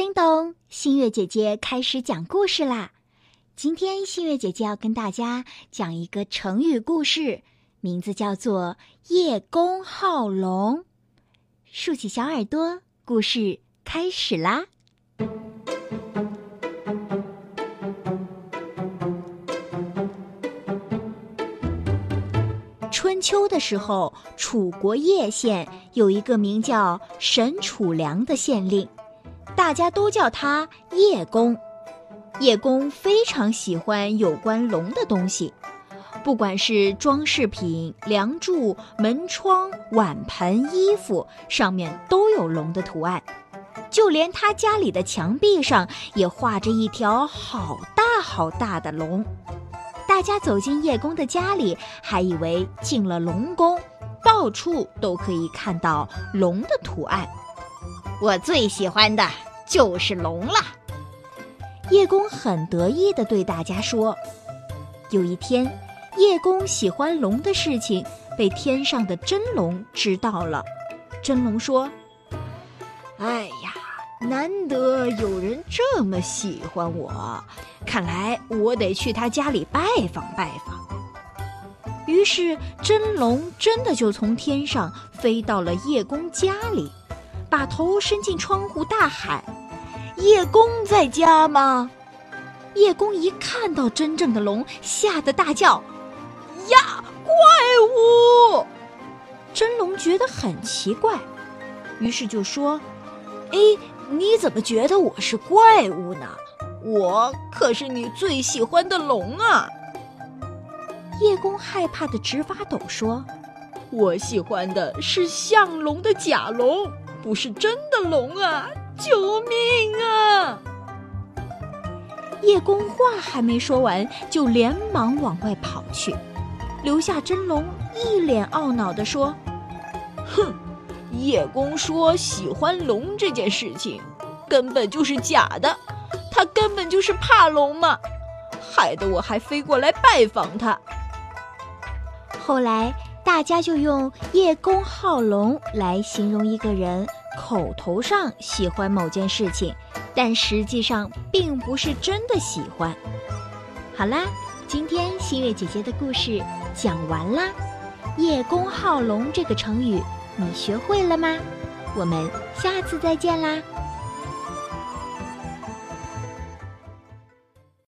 叮咚，新月姐姐开始讲故事啦！今天新月姐姐要跟大家讲一个成语故事，名字叫做“叶公好龙”。竖起小耳朵，故事开始啦！春秋的时候，楚国叶县有一个名叫沈楚良的县令。大家都叫他叶公。叶公非常喜欢有关龙的东西，不管是装饰品、梁柱、门窗、碗盆、衣服，上面都有龙的图案。就连他家里的墙壁上也画着一条好大好大的龙。大家走进叶公的家里，还以为进了龙宫，到处都可以看到龙的图案。我最喜欢的就是龙了，叶公很得意地对大家说。有一天，叶公喜欢龙的事情被天上的真龙知道了。真龙说：“哎呀，难得有人这么喜欢我，看来我得去他家里拜访拜访。”于是，真龙真的就从天上飞到了叶公家里。把头伸进窗户，大喊：“叶公在家吗？”叶公一看到真正的龙，吓得大叫：“呀，怪物！”真龙觉得很奇怪，于是就说：“哎，你怎么觉得我是怪物呢？我可是你最喜欢的龙啊！”叶公害怕的直发抖，说：“我喜欢的是像龙的假龙。”不是真的龙啊！救命啊！叶公话还没说完，就连忙往外跑去，留下真龙一脸懊恼地说：“哼，叶公说喜欢龙这件事情，根本就是假的，他根本就是怕龙嘛，害得我还飞过来拜访他。”后来。大家就用“叶公好龙”来形容一个人口头上喜欢某件事情，但实际上并不是真的喜欢。好啦，今天新月姐姐的故事讲完啦，“叶公好龙”这个成语你学会了吗？我们下次再见啦！